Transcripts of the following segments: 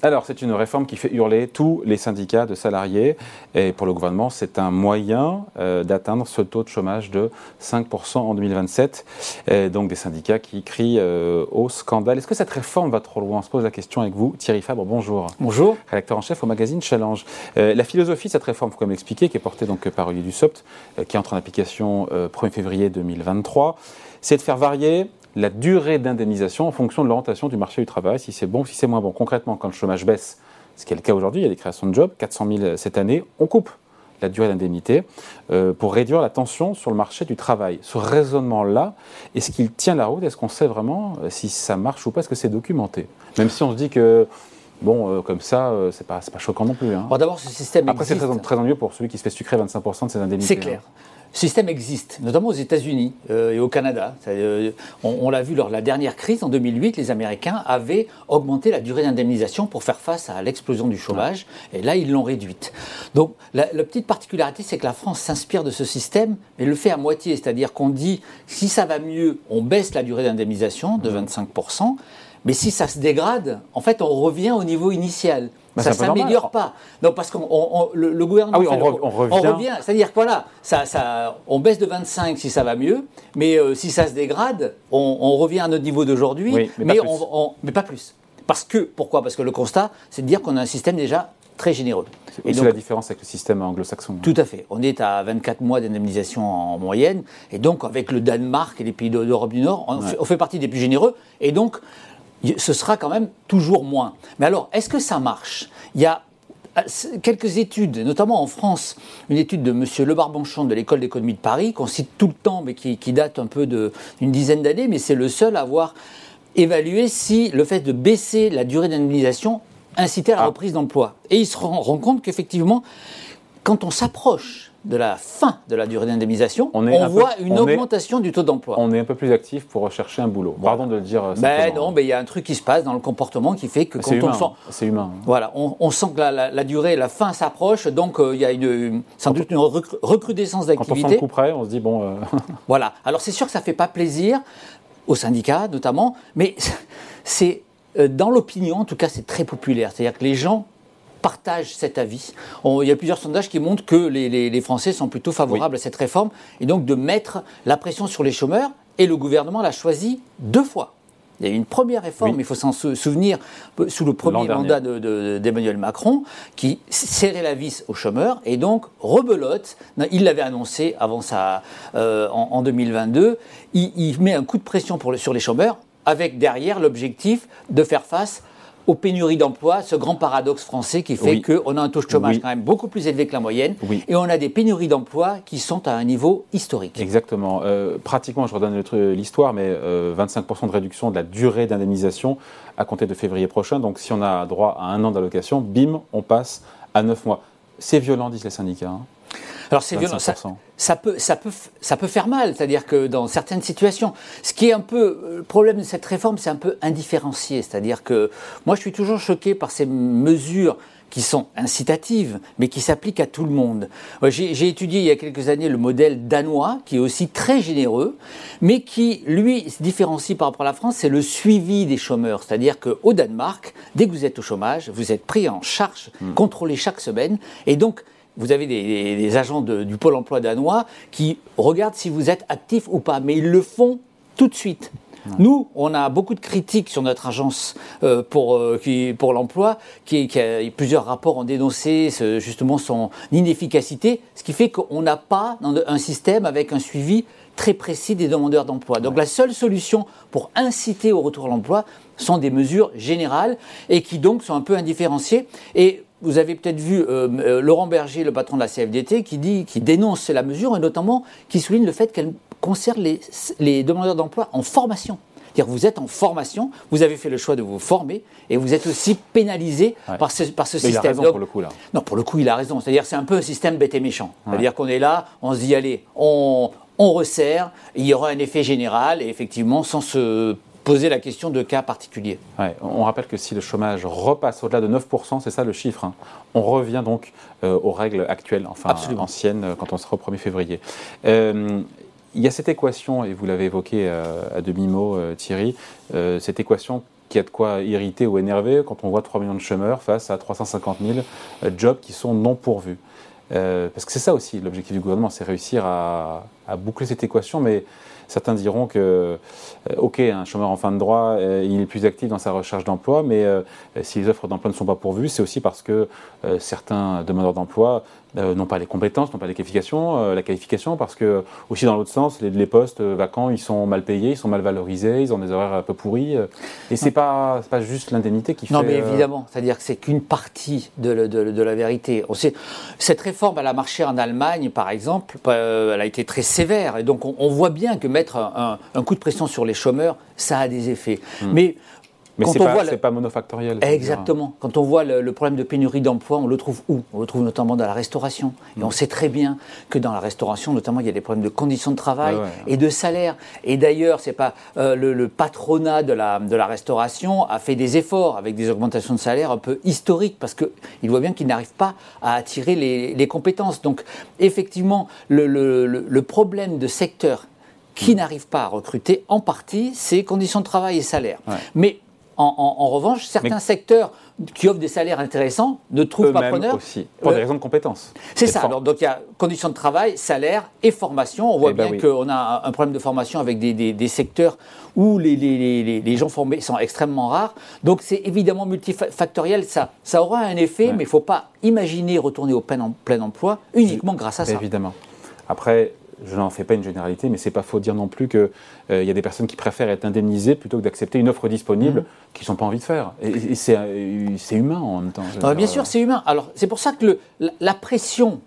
Alors, c'est une réforme qui fait hurler tous les syndicats de salariés. Et pour le gouvernement, c'est un moyen euh, d'atteindre ce taux de chômage de 5% en 2027. Et donc, des syndicats qui crient euh, au scandale. Est-ce que cette réforme va trop loin? On se pose la question avec vous. Thierry Fabre, bonjour. Bonjour. Rédacteur en chef au magazine Challenge. Euh, la philosophie de cette réforme, il faut quand même l'expliquer, qui est portée donc par Olivier Dussopt, qui entre en application 1er février 2023, c'est de faire varier la durée d'indemnisation en fonction de l'orientation du marché du travail, si c'est bon ou si c'est moins bon. Concrètement, quand le chômage baisse, ce qui est le cas aujourd'hui, il y a des créations de jobs, 400 000 cette année, on coupe la durée d'indemnité euh, pour réduire la tension sur le marché du travail. Ce raisonnement-là, est-ce qu'il tient la route? Est-ce qu'on sait vraiment euh, si ça marche ou pas? Est-ce que c'est documenté? Même si on se dit que Bon, euh, comme ça, c'est pas, pas choquant non plus. Hein. D'abord, ce système Après, c'est très, très ennuyeux pour celui qui se fait sucrer 25% de ses indemnités. C'est clair. Hein système existe, notamment aux États-Unis euh, et au Canada. Euh, on, l'a vu lors de la dernière crise en 2008, les Américains avaient augmenté la durée d'indemnisation pour faire face à l'explosion du chômage, et là ils l'ont réduite. Donc la, petite particularité, c'est que la France s'inspire de ce système, mais le fait à moitié, c'est-à-dire qu'on dit si ça va mieux, on baisse la durée d'indemnisation de 25%, mais si ça se dégrade, en fait, on revient au niveau initial. Bah, ça ne s'améliore pas. Non, parce que le, gouvernement. Ah oui, on, revient. C'est-à-dire que voilà, ça, ça, on baisse de 25 si ça va mieux, mais euh, si ça se dégrade, on, revient à notre niveau d'aujourd'hui, mais, mais, mais, pas plus. Parce que, pourquoi? Parce que le constat, c'est de dire qu'on a un système déjà très généreux. Et c'est la différence avec le système anglo-saxon. Tout à fait. On est à 24 mois d'indemnisation en moyenne, et donc avec le Danemark et les pays d'Europe du Nord, on, fait, on, fait, partie des plus généreux, et donc ce sera quand même toujours moins. Mais alors, est-ce que ça marche? Il y a euh, quelques études, notamment en France, une étude de M. Le Barbanchon de l'École d'économie de Paris, qu'on cite tout le temps, mais qui, date un peu d'une dizaine d'années, mais c'est le seul à avoir évalué si le fait de baisser la durée d'indemnisation incitait à la ah. reprise d'emploi. Et il se rend compte qu'effectivement, quand on s'approche de la fin de la durée d'indemnisation, on, voit une augmentation du taux d'emploi. On est un peu plus actif pour rechercher un boulot. Pardon de le dire. Euh, ben non, mais il y a un truc qui se passe dans le comportement qui fait que quand on sent, c'est humain. Voilà, on, sent que la, durée, la fin s'approche, donc euh, il y a une, sans doute une recrudescence d'activité. Quand on sent le coup près, on se dit bon. Euh, voilà. Alors c'est sûr que ça fait pas plaisir aux syndicats notamment, mais c'est dans l'opinion, en tout cas, c'est très populaire. C'est-à-dire que les gens partagent cet avis. il y a plusieurs sondages qui montrent que les, Français sont plutôt favorables à cette réforme et donc de mettre la pression sur les chômeurs. Et le gouvernement l'a choisi deux fois. Il y a eu une première réforme, il faut s'en souvenir, sous le premier mandat d'Emmanuel Macron, qui serrait la vis aux chômeurs et donc rebelote. Il l'avait annoncé avant ça, euh, en, 2022. Il, met un coup de pression pour sur les chômeurs, avec derrière l'objectif de faire face aux pénuries d'emplois, ce grand paradoxe français qui fait qu'on a un taux de chômage quand même beaucoup plus élevé que la moyenne et on a des pénuries d'emplois qui sont à un niveau historique. Exactement. Euh, pratiquement, je redonne l'histoire, mais 25% euh, de réduction de la durée d'indemnisation à compter de février prochain. Donc si on a droit à un an d'allocation, bim, on passe à 9 mois. C'est violent, disent les syndicats. Hein. Alors c'est violent, ça, peut, ça, peut, ça peut faire mal, c'est-à-dire que dans certaines situations, ce qui est un peu le problème de cette réforme, c'est un peu indifférencié, c'est-à-dire que moi je suis toujours choqué par ces mesures qui sont incitatives, mais qui s'appliquent à tout le monde. J'ai étudié il y a quelques années le modèle danois, qui est aussi très généreux, mais qui, lui, se différencie par rapport à la France, c'est le suivi des chômeurs. C'est-à-dire qu'au Danemark, dès que vous êtes au chômage, vous êtes pris en charge, hmm. contrôlé chaque semaine, et donc vous avez des, agents du Pôle emploi danois qui regardent si vous êtes actif ou pas, mais ils le font tout de suite. Nous, on a beaucoup de critiques sur notre agence euh, pour, euh, pour l'emploi, qui, qui, a plusieurs rapports ont dénoncé justement son inefficacité, ce qui fait qu'on n'a pas un système avec un suivi très précis des demandeurs d'emploi. Donc la seule solution pour inciter au retour à l'emploi sont des mesures générales et qui donc sont un peu indifférenciées. Et vous avez peut-être vu euh, euh, Laurent Berger, le patron de la CFDT, qui, dit, qui dénonce la mesure et notamment qui souligne le fait qu'elle concerne les, demandeurs d'emploi en formation. C'est-à-dire vous êtes en formation, vous avez fait le choix de vous former et vous êtes aussi pénalisé par ce, par ce système. Il a raison pour le coup là. Non, pour le coup, il a raison. C'est-à-dire c'est un peu un système bête et méchant. C'est-à-dire qu'on est là, on se dit allez, on, on resserre, il y aura un effet général et effectivement sans se poser la question de cas particuliers. on rappelle que si le chômage repasse au-delà de 9%, c'est ça le chiffre, hein, on revient donc euh, aux règles actuelles, enfin anciennes, euh, quand on sera au 1er février. Euh, il y a cette équation, et vous l'avez évoqué à demi-mot, Thierry, cette équation qui a de quoi irriter ou énerver quand on voit 3 millions de chômeurs face à 350 000 euh, jobs qui sont non pourvus. Euh, parce que c'est ça aussi l'objectif du gouvernement, c'est réussir à, boucler cette équation, mais Certains diront que, euh, ok, un chômeur en fin de droit, euh, il est plus actif dans sa recherche d'emploi, mais si les offres d'emploi ne sont pas pourvues, c'est aussi parce que certains demandeurs d'emploi n'ont pas les compétences, n'ont pas les qualifications, la qualification, parce que aussi dans l'autre sens, les, postes vacants, ils sont mal payés, ils sont mal valorisés, ils ont des horaires un peu pourris, et c'est pas pas juste l'indemnité qui fait. Non, mais évidemment, c'est-à-dire que c'est qu'une partie de, de, la vérité. On sait, cette réforme, elle a marché en Allemagne, par exemple, elle a été très sévère, et donc on, on voit bien que mettre un, coup de pression sur les chômeurs, ça a des effets. Hmm. Mais mais ce n'est pas, monofactoriel. Exactement. Quand on voit le, problème de pénurie d'emploi, on le trouve où? On le trouve notamment dans la restauration. Et on hmm. sait très bien que dans la restauration, notamment, il y a des problèmes de conditions de travail et de salaire. Et d'ailleurs, c'est pas euh, le, patronat de la, de la restauration a fait des efforts avec des augmentations de salaire un peu historiques parce qu'il voit bien qu'il n'arrive pas à attirer les, les, compétences. Donc, effectivement, le, le problème de secteur qui n'arrivent pas à recruter, en partie, c'est conditions de travail et salaire. Mais en, revanche, certains secteurs qui offrent des salaires intéressants ne trouvent pas preneur. aussi, pour des euh, raisons de compétences. C'est ça. donc il y a conditions de travail, salaire et formation. On voit eh ben bien qu'on a un problème de formation avec des, secteurs où les, les, gens formés sont extrêmement rares. Donc c'est évidemment multifactoriel. Ça, ça aura un effet, mais il ne faut pas imaginer retourner au plein, plein emploi uniquement grâce à ça. Évidemment. Après, je n'en fais pas une généralité, mais c'est pas faux de dire non plus qu'il euh, y a des personnes qui préfèrent être indemnisées plutôt que d'accepter une offre disponible mmh. qu'ils n'ont pas envie de faire. Et, euh, c'est humain en même temps. Bien sûr, c'est humain. Alors c'est pour ça que le, la, pression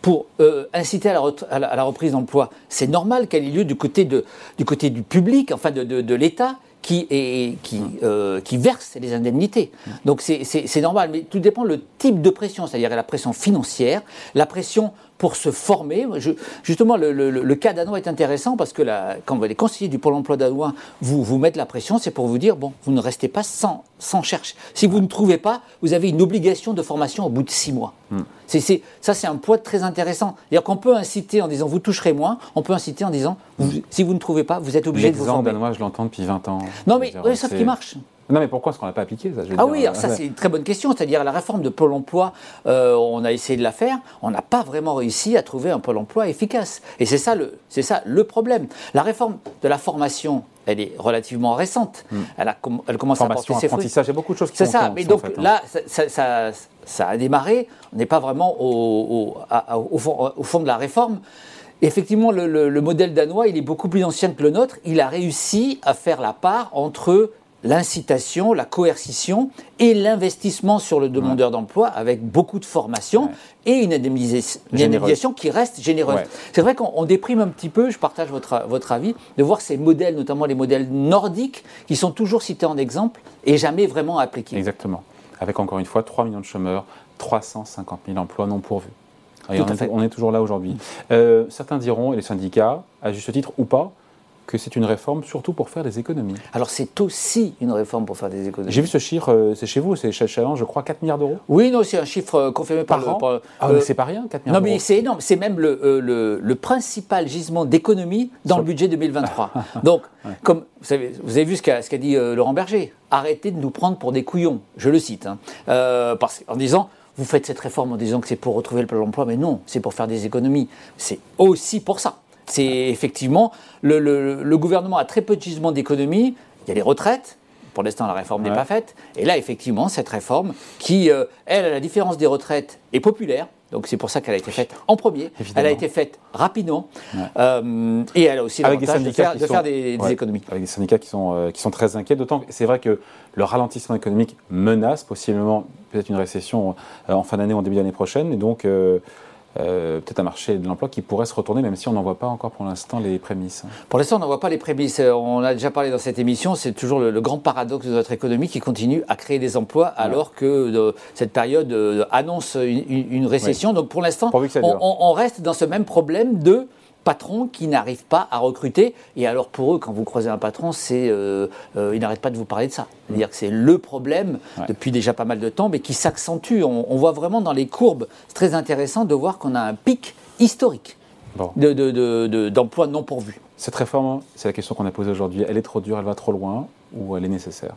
pour euh, inciter à la, à la, reprise d'emploi, c'est normal qu'elle ait lieu du côté, de, du, côté du public, enfin de, de, de l'État qui, est, qui, euh, qui verse les indemnités. Donc c'est normal, mais tout dépend le type de pression, c'est-à-dire la pression financière, la pression pour se former. Je, justement, le, le, cas danois est intéressant parce que la, quand les conseillers du Pôle emploi danois vous, vous mettent la pression, c'est pour vous dire, bon, vous ne restez pas sans, sans chercher. Si vous ne trouvez pas, vous avez une obligation de formation au bout de six mois. Hmm. Ça, c'est un point très intéressant. C'est-à-dire qu'on peut inciter en disant, vous toucherez moins, on peut inciter en disant, si vous ne trouvez pas, vous êtes obligé de vous former. danois, je l'entends depuis 20 ans. Non, mais oui, sauf qu'il marche. Non, mais pourquoi est-ce qu'on n'a pas appliqué ça Ah oui, alors ça c'est une très bonne question. C'est-à-dire la réforme de Pôle emploi, euh, on a essayé de la faire, on n'a pas vraiment réussi à trouver un Pôle emploi efficace. Et c'est ça, le, ça le problème. La réforme de la formation, elle est relativement récente. Hmm. Elle, a, elle commence à porter ses fruits. il y a beaucoup de choses qui C'est ça, mais donc hein. là, ça, ça, a démarré, on n'est pas vraiment au, au, fond, au, fond, de la réforme. Effectivement, le, le modèle danois, il est beaucoup plus ancien que le nôtre. Il a réussi à faire la part entre l'incitation, la coercition et l'investissement sur le demandeur d'emploi avec beaucoup de formation et une indemnisation, qui reste généreuse. C'est vrai qu'on déprime un petit peu, je partage votre, votre avis, de voir ces modèles, notamment les modèles nordiques, qui sont toujours cités en exemple et jamais vraiment appliqués. Exactement. Avec encore une fois 3 millions de chômeurs, 350 000 emplois non pourvus. on, est, on, est, toujours là aujourd'hui. Euh, certains diront, et les syndicats, à juste titre ou pas, que c'est une réforme surtout pour faire des économies. Alors c'est aussi une réforme pour faire des économies. J'ai vu ce chiffre, euh, c'est chez vous, c'est chez Challenge, je crois 4 milliards d'euros Oui, non, c'est un chiffre euh, confirmé par, par an. ah, mais c'est pas rien, 4 milliards Non, mais c'est énorme, c'est même le, le, le, principal gisement d'économie dans le budget 2023. Donc, comme vous, savez, vous avez vu ce qu'a dit euh, Laurent Berger, arrêtez de nous prendre pour des couillons, je le cite, hein. parce, en disant vous faites cette réforme en disant que c'est pour retrouver le plein emploi, mais non, c'est pour faire des économies. C'est aussi pour ça. C'est effectivement, le, gouvernement a très peu de gisements d'économie. Il y a les retraites. Pour l'instant, la réforme n'est pas faite. Et là, effectivement, cette réforme, qui, euh, elle, à la différence des retraites, est populaire. Donc c'est pour ça qu'elle a été faite en premier. Elle a été faite rapidement. Euh, et elle a aussi l'avantage de faire, de faire des, économies. Avec des syndicats qui sont, euh, qui sont très inquiets. D'autant que c'est vrai que le ralentissement économique menace possiblement peut-être une récession en fin d'année ou en début d'année prochaine. Et donc euh, peut-être un marché de l'emploi qui pourrait se retourner, même si on n'en voit pas encore pour l'instant les prémices. Pour l'instant, on n'en voit pas les prémices. Euh, on a déjà parlé dans cette émission, c'est toujours le, grand paradoxe de notre économie qui continue à créer des emplois alors que euh, cette période annonce une, récession. Donc pour l'instant, on, reste dans ce même problème de patrons qui n'arrivent pas à recruter. Et alors pour eux, quand vous croisez un patron, c'est, euh, euh, il n'arrête pas de vous parler de ça. C'est-à-dire que c'est le problème depuis déjà pas mal de temps, mais qui s'accentue. On, voit vraiment dans les courbes, c'est très intéressant de voir qu'on a un pic historique d'emplois non pourvus. Cette réforme, c'est la question qu'on a posée aujourd'hui. Elle est trop dure, elle va trop loin, ou elle est nécessaire?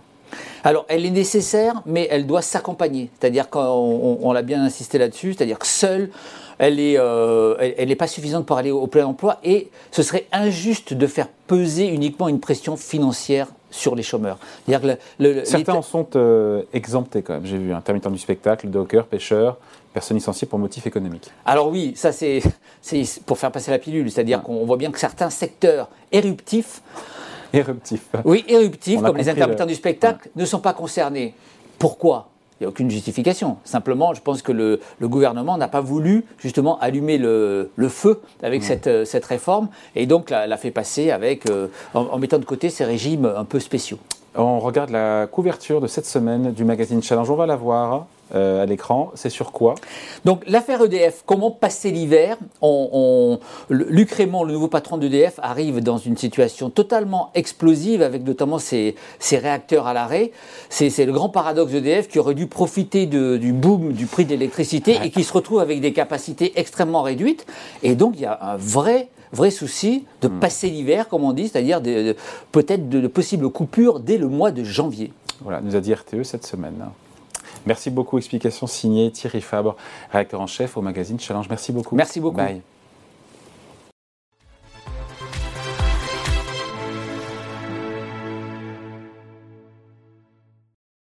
Alors, elle est nécessaire, mais elle doit s'accompagner. C'est-à-dire qu'on on, l'a bien insisté là-dessus, c'est-à-dire que seule, elle n'est euh, elle, pas suffisante pour aller au plein emploi et ce serait injuste de faire peser uniquement une pression financière sur les chômeurs. Certains en sont euh, exemptés quand même. J'ai vu intermittent du spectacle, docker, pêcheur, personnes licenciées pour motif économique. Alors oui, ça c'est pour faire passer la pilule, c'est-à-dire qu'on voit bien que certains secteurs éruptifs Oui, éruptifs, comme les intermittents du spectacle, ne sont pas concernés. Pourquoi? Il n'y a aucune justification. Simplement, je pense que le, gouvernement n'a pas voulu justement allumer le, feu avec cette, euh, cette, réforme et donc l'a, fait passer avec, euh, en, mettant de côté ces régimes un peu spéciaux. On regarde la couverture de cette semaine du magazine Challenge. On va la voir. Euh, à l'écran. C'est sur quoi? Donc l'affaire EDF, comment passer l'hiver? On, Luc Raymond, le nouveau patron d'EDF, arrive dans une situation totalement explosive avec notamment ses, réacteurs à l'arrêt. C'est le grand paradoxe d'EDF qui aurait dû profiter du boom du prix de l'électricité et qui se retrouve avec des capacités extrêmement réduites. Et donc il y a un vrai vrai souci de hmm. passer l'hiver, comme on dit, c'est-à-dire peut-être de, de possibles coupures dès le mois de janvier. Voilà, nous a dit RTE cette semaine. Merci beaucoup. Explication signée Thierry Fabre, réacteur en chef au magazine Challenge. Merci beaucoup. Merci beaucoup. Bye.